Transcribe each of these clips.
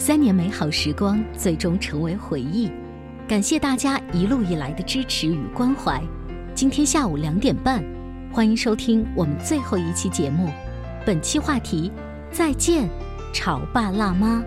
三年美好时光最终成为回忆。感谢大家一路以来的支持与关怀。今天下午两点半，欢迎收听我们最后一期节目。本期话题：再见，潮爸辣妈。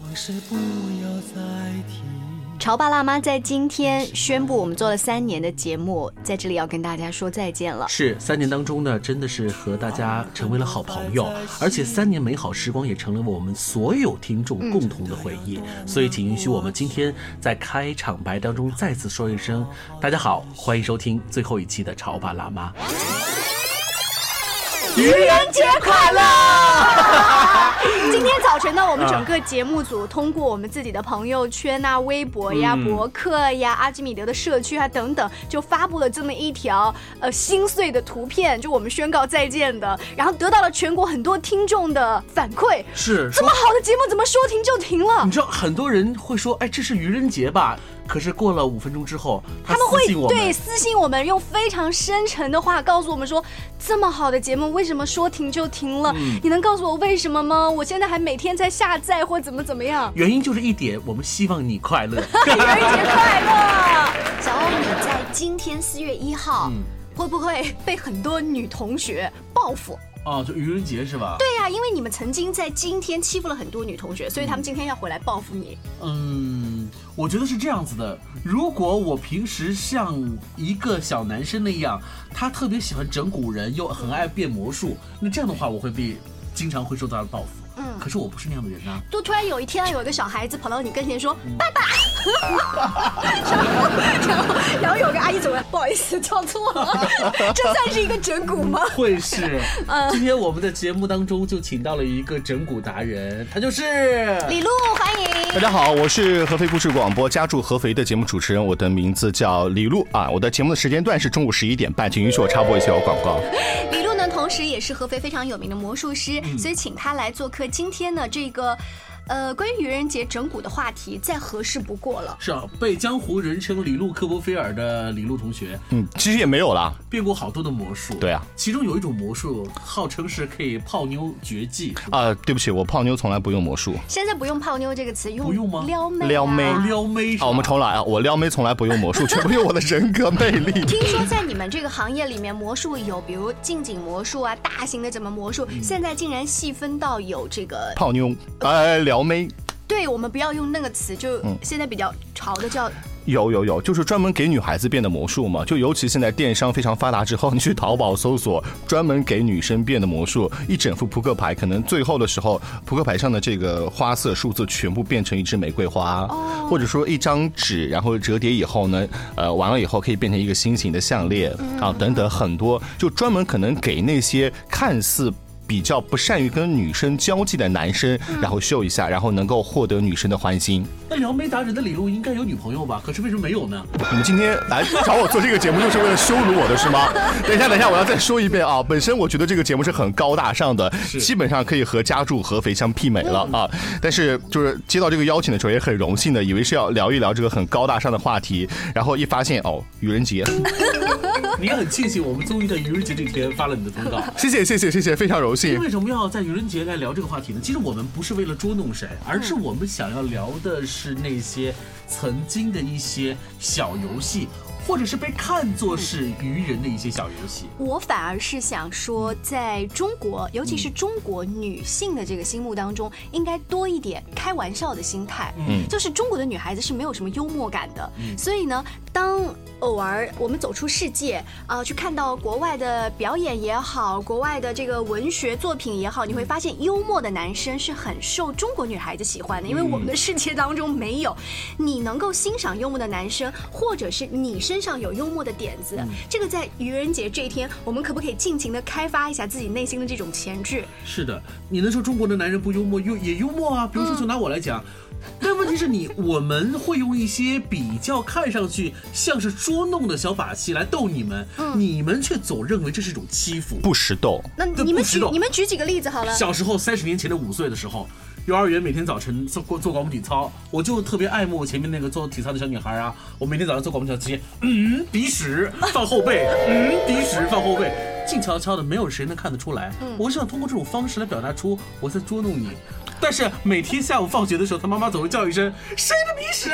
往事不要再提。潮爸辣妈在今天宣布，我们做了三年的节目，在这里要跟大家说再见了。是三年当中呢，真的是和大家成为了好朋友，而且三年美好时光也成了我们所有听众共同的回忆。所以，请允许我们今天在开场白当中再次说一声：大家好，欢迎收听最后一期的潮爸辣妈。愚人节快乐！今天早晨呢，我们整个节目组通过我们自己的朋友圈啊、微博呀、博客呀、阿基米德的社区啊等等，就发布了这么一条呃心碎的图片，就我们宣告再见的，然后得到了全国很多听众的反馈。是这么好的节目，怎么说停就停了你？知道很多人会说，哎，这是愚人节吧？可是过了五分钟之后，他们会对私信我们，用非常深沉的话告诉我们说，这么好的节目为什么说停就停了？嗯你能告诉我为什么吗？我现在还每天在下载或怎么怎么样。原因就是一点，我们希望你快乐。愚人节快乐！小欧，你在今天四月一号、嗯会不会被很多女同学报复？哦，就愚人节是吧？对呀、因为你们曾经在今天欺负了很多女同学，所以他们今天要回来报复你。嗯，我觉得是这样子的。如果我平时像一个小男生那样，他特别喜欢整蛊人，又很爱变魔术，那这样的话，我会被经常会受到报复。嗯可是我不是那样的人啊。就突然有一天，有一个小孩子跑到你跟前说：“爸爸。”然后，然后，然后有个阿姨走过来，不好意思，叫错了。这算是一个整蛊吗？会是。嗯今天我们的节目当中就请到了一个整蛊达人，他就是李璐，欢迎。大家好，我是合肥故事广播家住合肥的节目主持人，我的名字叫李璐啊。我的节目的时间段是中午十一点半，请允许我插播一小广告。李璐呢，同时也是合肥非常有名的魔术师，所以请他来做客。今天呢，这个。呃，关于愚人节整蛊的话题，再合适不过了。是啊，被江湖人称李路科波菲尔的李路同学，嗯，其实也没有啦。变过好多的魔术。对啊，其中有一种魔术号称是可以泡妞绝技。啊、对不起，我泡妞从来不用魔术。现在不用泡妞这个词，用不用吗撩妹、啊，撩妹哦撩妹好，我们重来啊！我撩妹从来不用魔术，全部用我的人格魅力。听说在你们这个行业里面，魔术有比如近景魔术啊，大型的怎么魔术，现在竟然细分到有这个，泡妞，哎，撩妹，对我们不要用那个词，就现在比较潮的叫有有有，就是专门给女孩子变的魔术嘛。就尤其现在电商非常发达之后，你去淘宝搜索专门给女生变的魔术，一整副扑克牌，可能最后的时候，扑克牌上的这个花色数字全部变成一支玫瑰花，或者说一张纸，然后折叠以后呢，呃，完了以后可以变成一个心形的项链啊，等等很多，就专门可能给那些看似。比较不善于跟女生交际的男生，然后秀一下，然后能够获得女生的欢心。那撩妹达人的李璐应该有女朋友吧？可是为什么没有呢？你们今天来找我做这个节目，就是为了羞辱我的是吗？等一下，等一下，我要再说一遍啊！本身我觉得这个节目是很高大上的，基本上可以和家住合肥相媲美了啊。但是就是接到这个邀请的时候，也很荣幸的，以为是要聊一聊这个很高大上的话题，然后一发现哦，愚人节，你也很庆幸我们终于在愚人节这天发了你的通告。谢谢谢谢谢谢，非常荣幸。为什么要在愚人节来聊这个话题呢？其实我们不是为了捉弄谁，而是我们想要聊的是那些曾经的一些小游戏，或者是被看作是愚人的一些小游戏？我反而是想说，在中国，尤其是中国女性的这个心目当中，应该多一点开玩笑的心态。嗯，就是中国的女孩子是没有什么幽默感的，所以呢，当偶尔我们走出世界啊、去看到国外的表演也好，国外的这个文学作品也好，你会发现幽默的男生是很受中国女孩子喜欢的，因为我们的世界当中没有你能够欣赏幽默的男生，或者是你身上有幽默的点子。这个在愚人节这一天，我们可不可以尽情的开发一下自己内心的这种潜质？是的，你能说中国的男人不幽默，幽也幽默啊？比如说，就拿我来讲。但问题是你，我们会用一些比较看上去像是捉弄的小把戏来逗你们，你们却总认为这是一种欺负。不识逗，那你们举你们举几个例子好了。小时候三十年前的五岁的时候，幼儿园每天早晨做过做广播体操，我就特别爱慕前面那个做体操的小女孩啊。我每天早上做广播体操之前，嗯，鼻屎放后背，嗯，鼻屎放后背，静悄悄的，没有谁能看得出来。我是想通过这种方式来表达出我在捉弄你。但是每天下午放学的时候，他妈妈总会叫一声“谁的鼻屎”，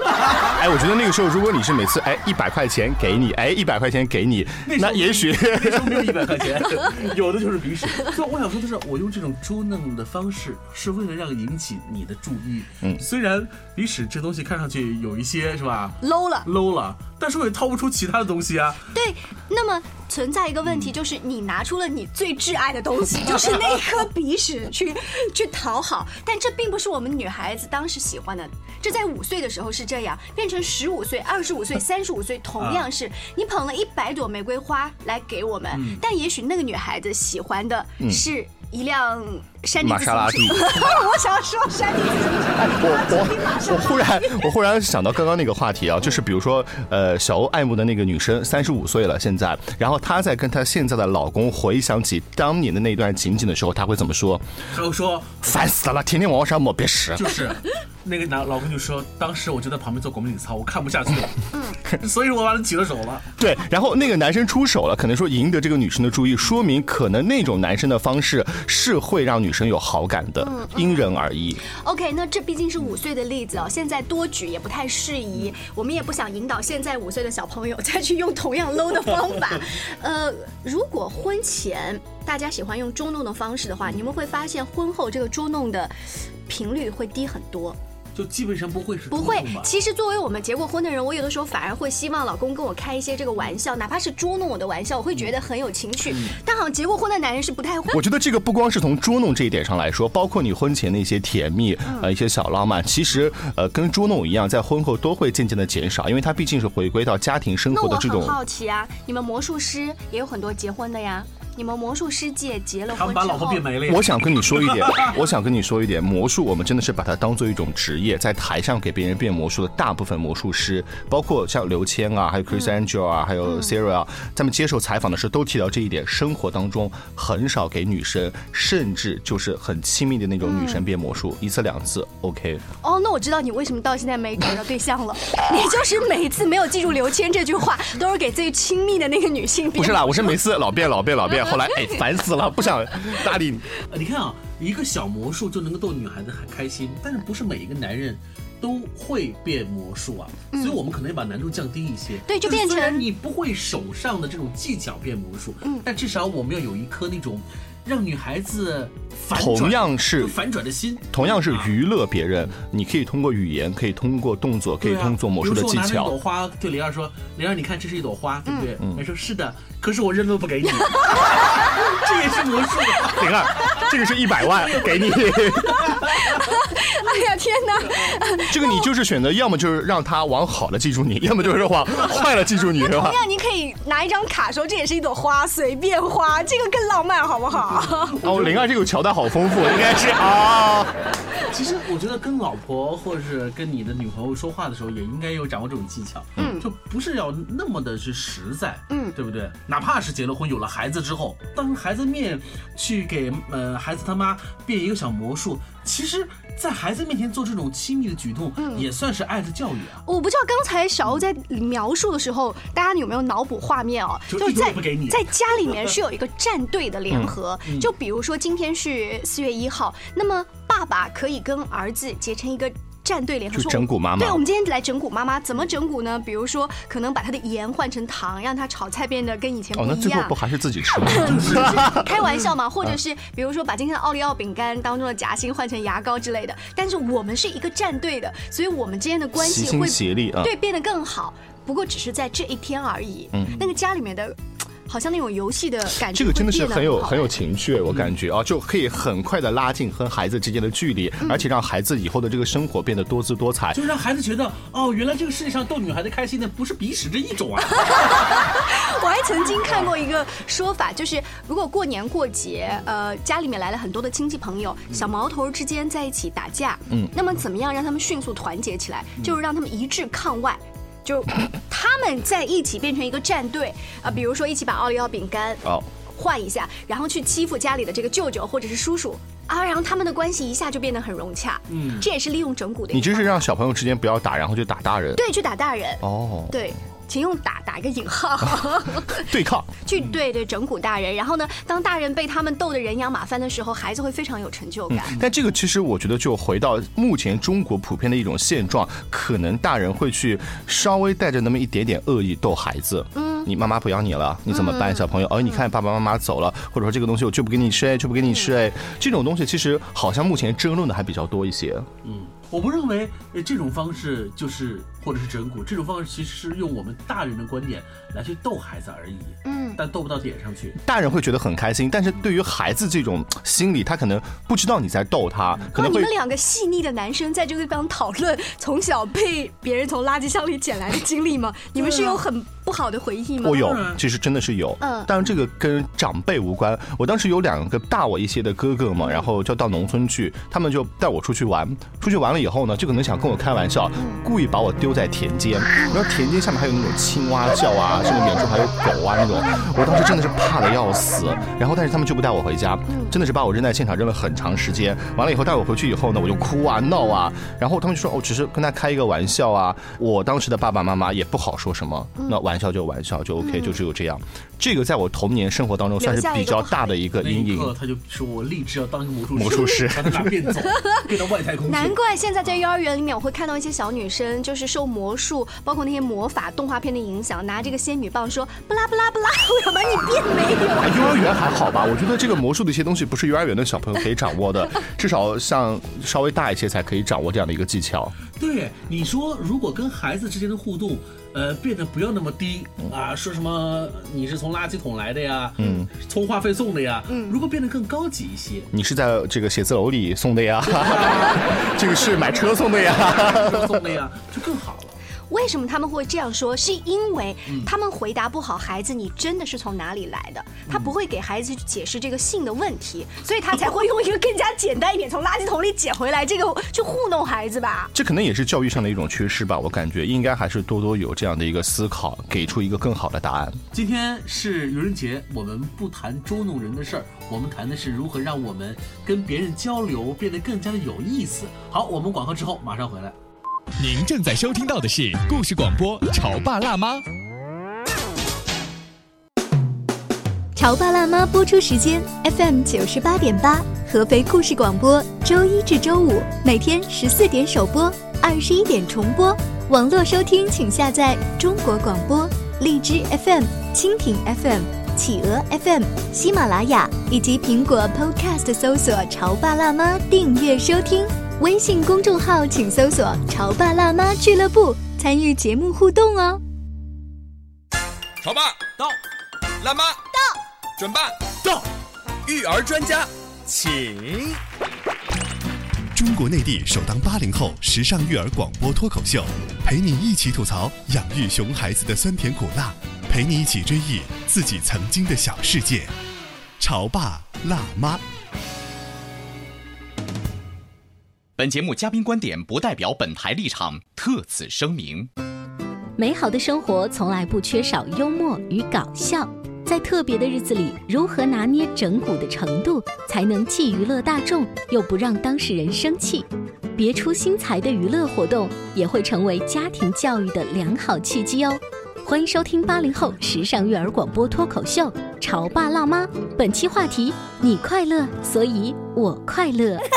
哎，我觉得那个时候，如果你是每次哎一百块钱给你，哎一百块钱给你，那也许 那时候没有一百块钱，有的就是鼻屎。所以我想说的是，我用这种捉弄的方式，是为了让引起你的注意。嗯，虽然鼻屎这东西看上去有一些是吧 low 了。low 了，但是我也掏不出其他的东西啊。对，那么存在一个问题，就是你拿出了你最挚爱的东西，就是那颗鼻屎去去讨好，但这并不是我们女孩子当时喜欢的。这在五岁的时候是这样，变成十五岁、二十五岁、三十五岁，同样是你捧了一百朵玫瑰花来给我们，但也许那个女孩子喜欢的是一辆山地玛莎拉蒂。我想说山地自行车。我我我忽然我忽然想到刚刚那个话题啊，就是比如说呃小欧爱慕的那个女生三十五岁了现在，然后她在跟她现在的老公回想起当年的那段情景的时候，她会怎么说？她会说，烦死了，天天往我身上抹鼻屎。就是那个男老公就说，当时我就在旁边做国民体操，我看不下去了，嗯所以我把他举了手了。对，然后那个男生出手了，可能说赢得这个女生的注意，说明可能那种男生的方式是会让女生有好感的，因人而异。OK，那这毕竟是五岁的例子哦，现在多举也不太适宜，我们也不想引导现在五岁的小朋友再去用同样 low 的方法。呃，如果婚前大家喜欢用捉弄的方式的话，你们会发现婚后这个捉弄的频率会低很多。就基本上不会是不会其实作为我们结过婚的人，我有的时候反而会希望老公跟我开一些这个玩笑，哪怕是捉弄我的玩笑，我会觉得很有情趣。但好像结过婚的男人是不太会。我觉得这个不光是从捉弄这一点上来说，包括你婚前的一些甜蜜，呃，一些小浪漫，其实呃跟捉弄一样，在婚后都会渐渐的减少，因为它毕竟是回归到家庭生活的这种。好奇啊，你们魔术师也有很多结婚的呀。你们魔术师界结了婚之他们把老婆后，变没了。我想跟你说一点，我想跟你说一点，魔术我们真的是把它当做一种职业，在台上给别人变魔术的大部分魔术师，包括像刘谦啊，还有 Chris Angel 啊，还有 Sarah 啊，他们接受采访的时候都提到这一点，生活当中很少给女生，甚至就是很亲密的那种女生变魔术，一次两次 OK。哦，那我知道你为什么到现在没找到对象了。你就是每次没有记住刘谦这句话，都是给最亲密的那个女性变。不是啦，我是每次老变老变老变，后来哎 烦死了，不想搭理你。呃你看啊，一个小魔术就能够逗女孩子很开心，但是不是每一个男人。都会变魔术啊，所以我们可能要把难度降低一些。嗯对就就是变虽然成你不会手上的这种技巧变魔术，嗯，但至少我们要有一颗那种让女孩子反同样是反转的心，同样是啊娱乐别人，你可以通过语言，可以通过动作，可以通过魔术的技巧如说我拿朵。花对灵儿说：“灵儿，你看这是一朵花，对不对？”嗯她说：“是的。”可是我扔都不给你，这也是魔术。灵儿，这个是一百万 给你，哎呀天哪！这个你就是选择，要么就是让他往好了记住你，要么就是往坏了记住你，是吧同？样，你可以拿一张卡说这也是一朵花，随便花，这个更浪漫，好不好？哦，灵儿这个桥段好丰富，应该是啊。其实我觉得跟老婆或者是跟你的女朋友说话的时候，也应该有掌握这种技巧，嗯，就不是要那么的是实在，嗯对不对？哪怕是结了婚有了孩子之后，当孩子面去给呃孩子他妈变一个小魔术，其实，在孩子面前做这种亲密的举动，也算是爱的教育啊。我不知道刚才小欧在描述的时候，大家有没有脑补画面哦？就是在在家里面是有一个战队的联合，就比如说今天是四月一号，那么爸爸可以跟儿子结成一个。站队联合就说，整蛊妈妈对，我们今天来整蛊妈妈，怎么整蛊呢？比如说，可能把她的盐换成糖，让她炒菜变得跟以前不一样哦，那最后不。还是自己吃吗？开玩笑嘛，或者是比如说把今天的奥利奥饼干当中的夹心换成牙膏之类的。但是我们是一个战队的，所以我们之间的关系会协力啊。对变得更好。不过只是在这一天而已。嗯那个家里面的，好像那种游戏的感觉，这个真的是很有很有情趣，我感觉啊，就可以很快的拉近和孩子之间的距离，嗯而且让孩子以后的这个生活变得多姿多彩。就让孩子觉得哦，原来这个世界上逗女孩子开心的不是鼻屎这一种啊。我还曾经看过一个说法，就是如果过年过节，呃，家里面来了很多的亲戚朋友，小毛头之间在一起打架，嗯那么怎么样让他们迅速团结起来？就是让他们一致抗外。就他们在一起变成一个战队啊、比如说一起把奥利奥饼干哦，换一下，然后去欺负家里的这个舅舅或者是叔叔啊，然后他们的关系一下就变得很融洽。嗯这也是利用整蛊的。你这是让小朋友之间不要打，然后就打大人。对去打大人，哦，对，请用打打一个引号。对抗。去对对整蛊大人，然后呢，当大人被他们逗得人仰马翻的时候，孩子会非常有成就感。但这个其实我觉得就回到目前中国普遍的一种现状，可能大人会去稍微带着那么一点点恶意逗孩子。嗯，你妈妈不要你了，你怎么办，小朋友？哦，你看爸爸妈妈走了，或者说这个东西我就不给你吃，哎，就不给你吃，哎，这种东西其实好像目前争论的还比较多一些。嗯，我不认为呃这种方式就是或者是整蛊，这种方式其实是用我们大人的观点来去逗孩子而已，嗯，但逗不到点上去。大人会觉得很开心，但是对于孩子这种心理，他可能不知道你在逗他，可，你们两个细腻的男生在这个地方讨论从小被别人从垃圾箱里捡来的经历吗？你们是有很不好的回忆吗？我有，其实真的是有。嗯但是这个跟长辈无关。我当时有两个大我一些的哥哥嘛，然后就到农村去，他们就带我出去玩。出去玩了以后呢，就可能想跟我开玩笑，故意把我丢在田间，然后田间下面还有那种青蛙叫啊，甚至远处还有狗啊那种。我当时真的是怕的要死。然后但是他们就不带我回家，真的是把我扔在现场扔了很长时间。完了以后带我回去以后呢，我就哭啊闹啊，然后他们就说我只是跟他开一个玩笑啊。我当时的爸爸妈妈也不好说什么，那玩笑就玩笑就 OK，就只有这样。这个在我童年生活当中算是比较大的一个阴影。他就说我立志要当一个魔术师，魔术师把他俩变走，变到外太空。难怪现在在幼儿园里面，我会看到一些小女生，就是受魔术，包括那些魔法动画片的影响，拿这个仙女棒说不拉不拉不拉，我要把你变没有。啊，幼儿园还好吧？我觉得这个魔术的一些东西不是幼儿园的小朋友可以掌握的，至少像稍微大一些才可以掌握这样的一个技巧。对，你说如果跟孩子之间的互动，呃，变得不要那么低啊，说什么你是从垃圾桶来的呀，嗯，充话费送的呀，嗯，如果变得更高级一些，你是在这个写字楼里送的呀？这个是买车送的呀？送的呀，就更好了。为什么他们会这样说？是因为嗯他们回答不好孩子你真的是从哪里来的，他不会给孩子去解释这个性的问题，所以他才会用一个更加简单一点，从垃圾桶里捡回来这个 去糊弄孩子吧。这可能也是教育上的一种缺失吧。我感觉应该还是多多有这样的一个思考，给出一个更好的答案。今天是愚人节，我们不谈捉弄人的事儿，我们谈的是如何让我们跟别人交流变得更加的有意思。好，我们广告之后马上回来。您正在收听到的是故事广播《潮爸辣妈》。《潮爸辣妈》播出时间：FM 九十八点八，合肥故事广播，周一至周五每天十四点首播，二十一点重播。网络收听请下载中国广播、荔枝 FM、蜻蜓 FM、企鹅 FM、喜马拉雅以及苹果 Podcast 搜索“潮爸辣妈”订阅收听。微信公众号请搜索“潮爸辣妈俱乐部”，参与节目互动哦。潮爸到，辣妈到，准爸到，育儿专家请。中国内地首档八零后时尚育儿广播脱口秀，陪你一起吐槽养育熊孩子的酸甜苦辣，陪你一起追忆自己曾经的小世界。潮爸辣妈。本节目嘉宾观点不代表本台立场，特此声明。美好的生活从来不缺少幽默与搞笑，在特别的日子里，如何拿捏整蛊的程度，才能既娱乐大众，又不让当事人生气？别出心裁的娱乐活动，也会成为家庭教育的良好契机哦。欢迎收听八零后时尚育儿广播脱口秀《潮爸辣妈》，本期话题：你快乐，所以我快乐。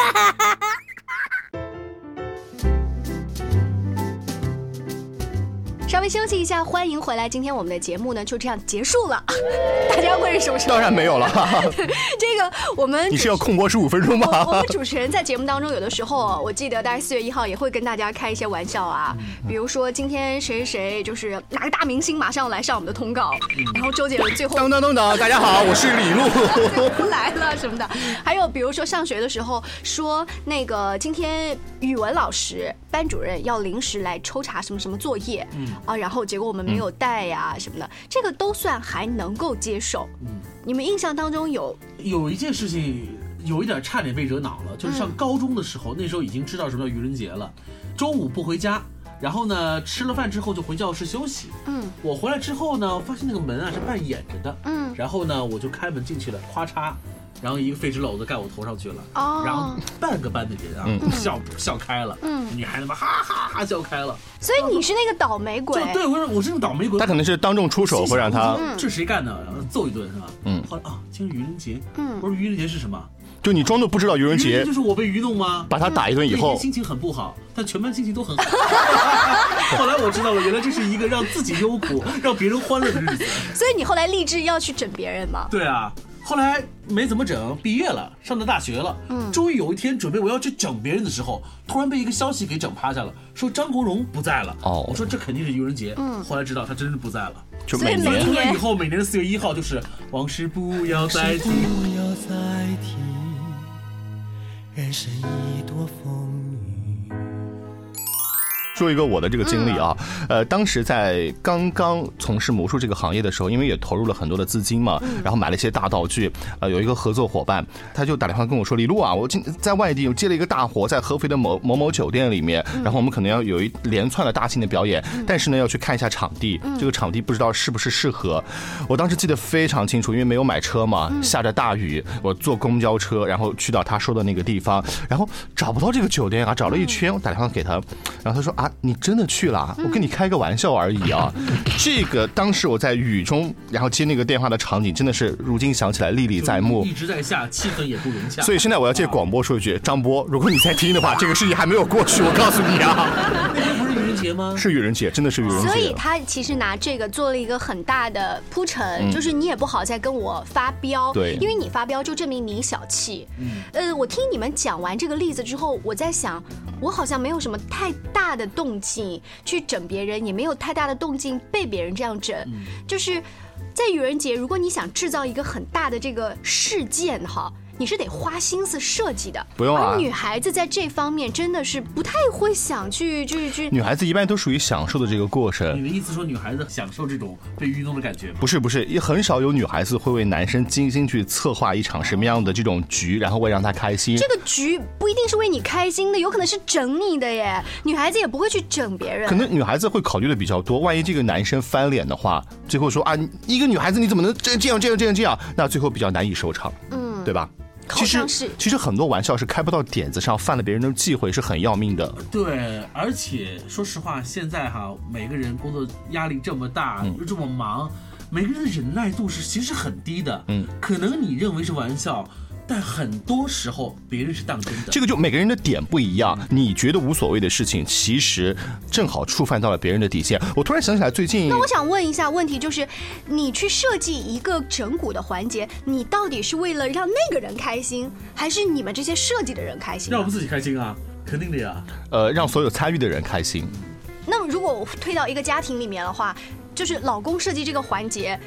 稍微休息一下，欢迎回来。今天我们的节目呢就这样结束了，大家会是什么？当然没有了。这个我们你是要空播十五分钟吗？我们主持人在节目当中有的时候，我记得大概四月一号也会跟大家开一些玩笑啊，比如说今天谁谁谁就是哪个大明星马上来上我们的通告，然后周杰伦最后当当当当，大家好，我是李璐 来了什么的，还有比如说上学的时候说那个今天语文老师班主任要临时来抽查什么什么作业，嗯啊，然后结果我们没有带呀什么的，这个都算还能够接受。嗯，你们印象当中有有一件事情有一点差点被惹恼了，就是上高中的时候，那时候已经知道什么叫愚人节了，中午不回家。然后呢，吃了饭之后就回教室休息。嗯，我回来之后呢，发现那个门啊是半掩着的。嗯，然后呢，我就开门进去了，咔嚓，然后一个废纸篓子盖我头上去了。哦，然后半个班的人啊笑笑开了。嗯，女孩子们哈哈哈笑开了。所以你是那个倒霉鬼。对，我说我是那个倒霉鬼。他可能是当众出手会让他。这谁干的？然后揍一顿是吧？嗯。后来啊，今天愚人节。嗯。我说愚人节是什么？就你装作不知道愚人节，就是我被愚弄吗？把他打一顿以后，心情很不好，但全班心情都很好。后来我知道了，原来这是一个让自己忧苦、让别人欢乐的日子。所以你后来立志要去整别人吗？对啊，后来没怎么整，毕业了，上了大学了。嗯，终于有一天准备我要去整别人的时候，突然被一个消息给整趴下了，说张国荣不在了。哦，我说这肯定是愚人节。嗯，后来知道他真的不在了。就每年从那以后，每年的四月一号就是往事不要再提。人生已多风雨。说一个我的这个经历啊，呃，当时在刚刚从事魔术这个行业的时候，因为也投入了很多的资金嘛，然后买了一些大道具，呃，有一个合作伙伴，他就打电话跟我说：“李璐啊，我今在外地我接了一个大活，在合肥的某某某酒店里面，然后我们可能要有一连串的大型的表演，但是呢要去看一下场地，这个场地不知道是不是适合。”我当时记得非常清楚，因为没有买车嘛，下着大雨，我坐公交车，然后去到他说的那个地方，然后找不到这个酒店啊，找了一圈，我打电话给他，然后他说啊。你真的去了？我跟你开个玩笑而已啊！这个当时我在雨中，然后接那个电话的场景，真的是如今想起来历历在目。一直在下，气氛也不融洽。所以现在我要借广播说一句：张波，如果你在听的话，这个事情还没有过去，我告诉你啊。节吗？是愚人节，真的是愚人节。所以他其实拿这个做了一个很大的铺陈，就是你也不好再跟我发飙，对，因为你发飙就证明你小气。嗯，呃，我听你们讲完这个例子之后，我在想，我好像没有什么太大的动静去整别人，也没有太大的动静被别人这样整，就是在愚人节，如果你想制造一个很大的这个事件，哈。你是得花心思设计的，不用啊。而女孩子在这方面真的是不太会想去，去去。女孩子一般都属于享受的这个过程。你的意思说女孩子享受这种被愚弄的感觉吗？不是不是，也很少有女孩子会为男生精心去策划一场什么样的这种局，然后为让他开心。这个局不一定是为你开心的，有可能是整你的耶。女孩子也不会去整别人。可能女孩子会考虑的比较多，万一这个男生翻脸的话，最后说啊，一个女孩子你怎么能这这样这样这样这样？那最后比较难以收场，嗯，对吧？其实其实很多玩笑是开不到点子上，犯了别人的忌讳是很要命的。对，而且说实话，现在哈，每个人工作压力这么大，又这么忙，每个人的忍耐度是其实很低的。嗯，可能你认为是玩笑。但很多时候，别人是当真的。这个就每个人的点不一样，你觉得无所谓的事情，其实正好触犯到了别人的底线。我突然想起来，最近那我想问一下问题，就是你去设计一个整蛊的环节，你到底是为了让那个人开心，还是你们这些设计的人开心？让我们自己开心啊，肯定的呀。呃，让所有参与的人开心。那如果我推到一个家庭里面的话，就是老公设计这个环节。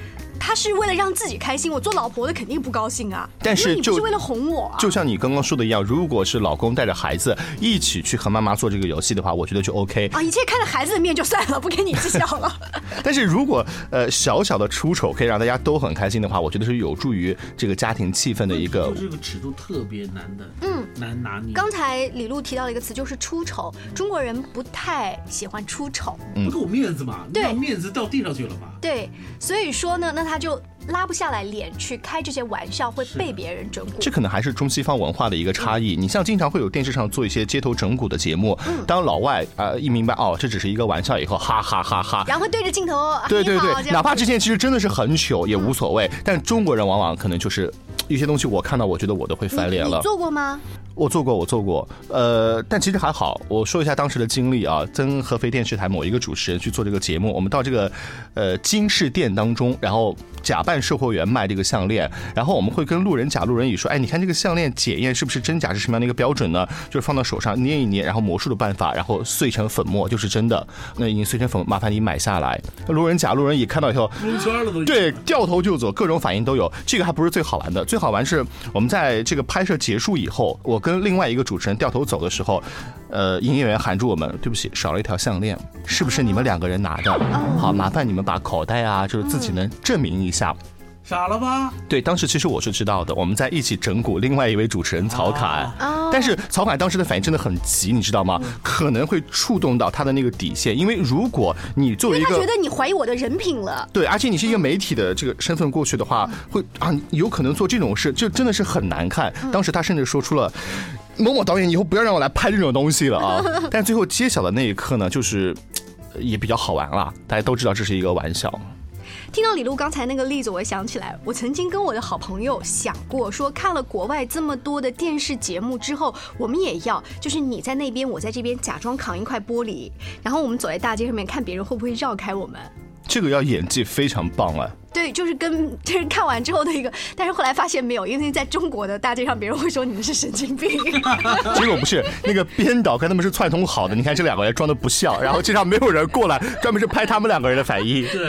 他是为了让自己开心，我做老婆的肯定不高兴啊。但是就是为了哄我，就像你刚刚说的一样，如果是老公带着孩子一起去和妈妈做这个游戏的话，我觉得就 OK 啊。一切看着孩子的面就算了，不跟你计较了。但是如果呃小小的出丑可以让大家都很开心的话，我觉得是有助于这个家庭气氛的一个。这个尺度特别难的，嗯，难拿捏。刚才李璐提到了一个词，就是出丑。中国人不太喜欢出丑，不给我面子嘛？对，面子到地上去了嘛？对，所以说呢，那他就。拉不下来脸去开这些玩笑，会被别人整蛊。这可能还是中西方文化的一个差异。你像经常会有电视上做一些街头整蛊的节目，当老外啊一明白哦这只是一个玩笑以后，哈哈哈哈，然后对着镜头，对对对，哪怕之前其实真的是很糗也无所谓。但中国人往往可能就是一些东西我看到我觉得我都会翻脸了。做过吗？我做过，我做过，呃，但其实还好。我说一下当时的经历啊，跟合肥电视台某一个主持人去做这个节目，我们到这个呃金饰店当中，然后假扮售货员卖这个项链，然后我们会跟路人甲、路人乙说，哎，你看这个项链检验是不是真假是什么样的一个标准呢？就是放到手上捏一捏，然后魔术的办法，然后碎成粉末就是真的。那已经碎成粉，麻烦你买下来。路人甲、路人乙看到以后，蒙圈了都。对，掉头就走，各种反应都有。这个还不是最好玩的，最好玩是我们在这个拍摄结束以后，我跟另外一个主持人掉头走的时候，呃，营业员喊住我们，对不起，少了一条项链，是不是你们两个人拿的？好，麻烦你们把口袋啊，就是自己能证明一下。傻了吧？对，当时其实我是知道的，我们在一起整蛊另外一位主持人曹侃，但是曹凯当时的反应真的很急，你知道吗？可能会触动到他的那个底线，因为如果你作为一个，他觉得你怀疑我的人品了，对，而且你是一个媒体的这个身份过去的话，会啊，有可能做这种事，就真的是很难看。当时他甚至说出了某某导演以后不要让我来拍这种东西了啊！但最后揭晓的那一刻呢，就是也比较好玩了，大家都知道这是一个玩笑。听到李璐刚才那个例子，我想起来，我曾经跟我的好朋友想过，说看了国外这么多的电视节目之后，我们也要，就是你在那边，我在这边，假装扛一块玻璃，然后我们走在大街上面，看别人会不会绕开我们。这个要演技非常棒啊！对，就是跟就是看完之后的一个，但是后来发现没有，因为在中国的大街上，别人会说你们是神经病。结果不是，那个编导跟他们是串通好的。你看这两个人装的不像，然后街上没有人过来，专门是拍他们两个人的反应。对。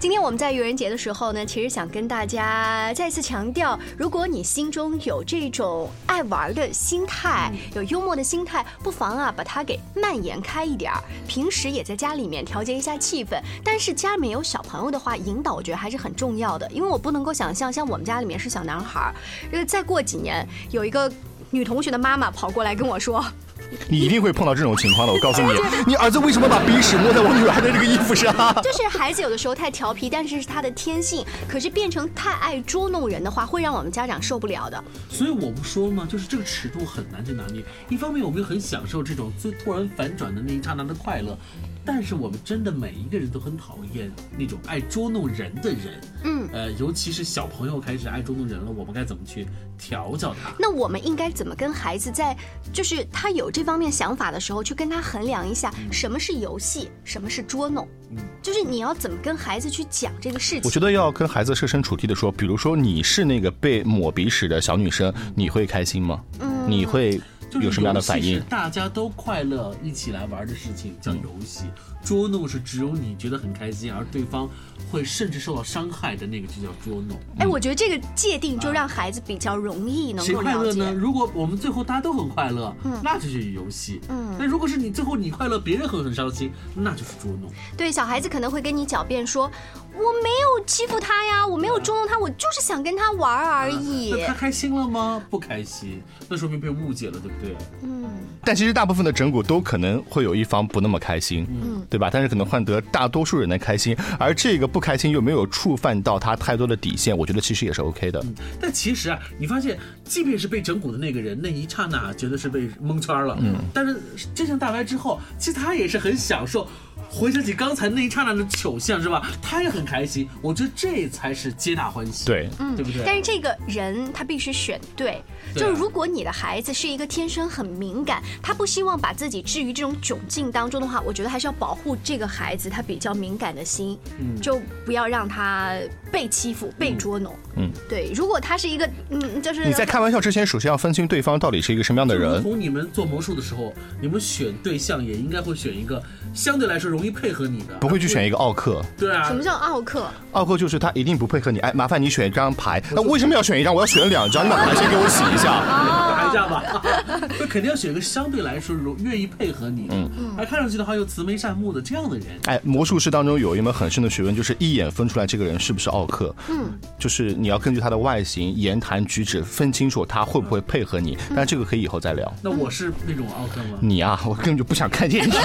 今天我们在愚人节的时候呢，其实想跟大家再次强调，如果你心中有这种爱玩的心态，有幽默的心态，不妨啊把它给蔓延开一点儿。平时也在家里面调节一下气氛，但是家里面有小朋友的话，引导我觉得还是很重要的。因为我不能够想象，像我们家里面是小男孩儿，呃，再过几年有一个女同学的妈妈跑过来跟我说。你一定会碰到这种情况的，我告诉你，你儿子为什么把鼻屎摸在我女儿的这个衣服上？就是孩子有的时候太调皮，但是是他的天性。可是变成太爱捉弄人的话，会让我们家长受不了的。所以我不说吗？就是这个尺度很难去拿捏。一方面，我们很享受这种最突然反转的那一刹那的快乐，但是我们真的每一个人都很讨厌那种爱捉弄人的人。嗯，呃，尤其是小朋友开始爱捉弄人了，我们该怎么去调教他？那我们应该怎么跟孩子在，就是他有这方面想法的时候，去跟他衡量一下什么是游戏，什么是捉弄？嗯，就是你要怎么跟孩子去讲这个事情？我觉得要跟孩子设身处地的说，比如说你是那个被抹鼻屎的小女生，你会开心吗？嗯，你会有什么样的反应？大家都快乐一起来玩的事情叫游戏，捉弄是只有你觉得很开心，而对方。会甚至受到伤害的那个就叫捉弄。哎，我觉得这个界定就让孩子比较容易能够了解。如果我们最后大家都很快乐，嗯，那就是游戏。嗯，那如果是你最后你快乐，别人会很伤心，那就是捉弄。对，小孩子可能会跟你狡辩说，我没有欺负他呀，我没有捉弄他，我就是想跟他玩而已。那他开心了吗？不开心，那说明被误解了，对不对？嗯。但其实大部分的整蛊都可能会有一方不那么开心，嗯，对吧？但是可能换得大多数人的开心，而这个不。开心又没有触犯到他太多的底线，我觉得其实也是 OK 的。但其实啊，你发现，即便是被整蛊的那个人，那一刹那觉得是被蒙圈了，嗯，但是真相大白之后，其实他也是很享受。回想起刚才那一刹那的糗相，是吧？他也很开心。我觉得这才是皆大欢喜，对，嗯，对不对？但是这个人他必须选对，就是如果你的孩子是一个天生很敏感，他不希望把自己置于这种窘境当中的话，我觉得还是要保护这个孩子他比较敏感的心，嗯，就不要让他被欺负、被捉弄。嗯，对。如果他是一个，嗯，就是你在开玩笑之前，首先要分清对方到底是一个什么样的人。从你们做魔术的时候，你们选对象也应该会选一个相对来说容。易配合你的，不会去选一个奥克。对啊，什么叫奥克？奥克就是他一定不配合你。哎，麻烦你选一张牌。那为什么要选一张？我要选两张，你把牌先给我洗一下，打一下吧。那肯定要选一个相对来说容愿意配合你，嗯，还看上去的话又慈眉善目的这样的人。哎，魔术师当中有一门很深的学问，就是一眼分出来这个人是不是奥克。嗯，就是你要根据他的外形、言谈举止分清楚他会不会配合你。但这个可以以后再聊。那我是那种奥克吗？你啊，我根本就不想看见你。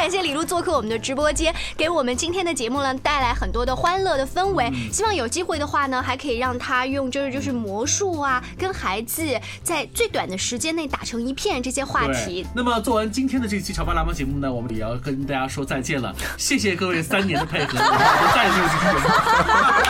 感谢李璐做客我们的直播间，给我们今天的节目呢带来很多的欢乐的氛围。希望有机会的话呢，还可以让他用就是就是魔术啊，跟孩子在最短的时间内打成一片这些话题。那么做完今天的这期《潮爸辣妈》节目呢，我们也要跟大家说再见了。谢谢各位三年的配合，再次谢谢。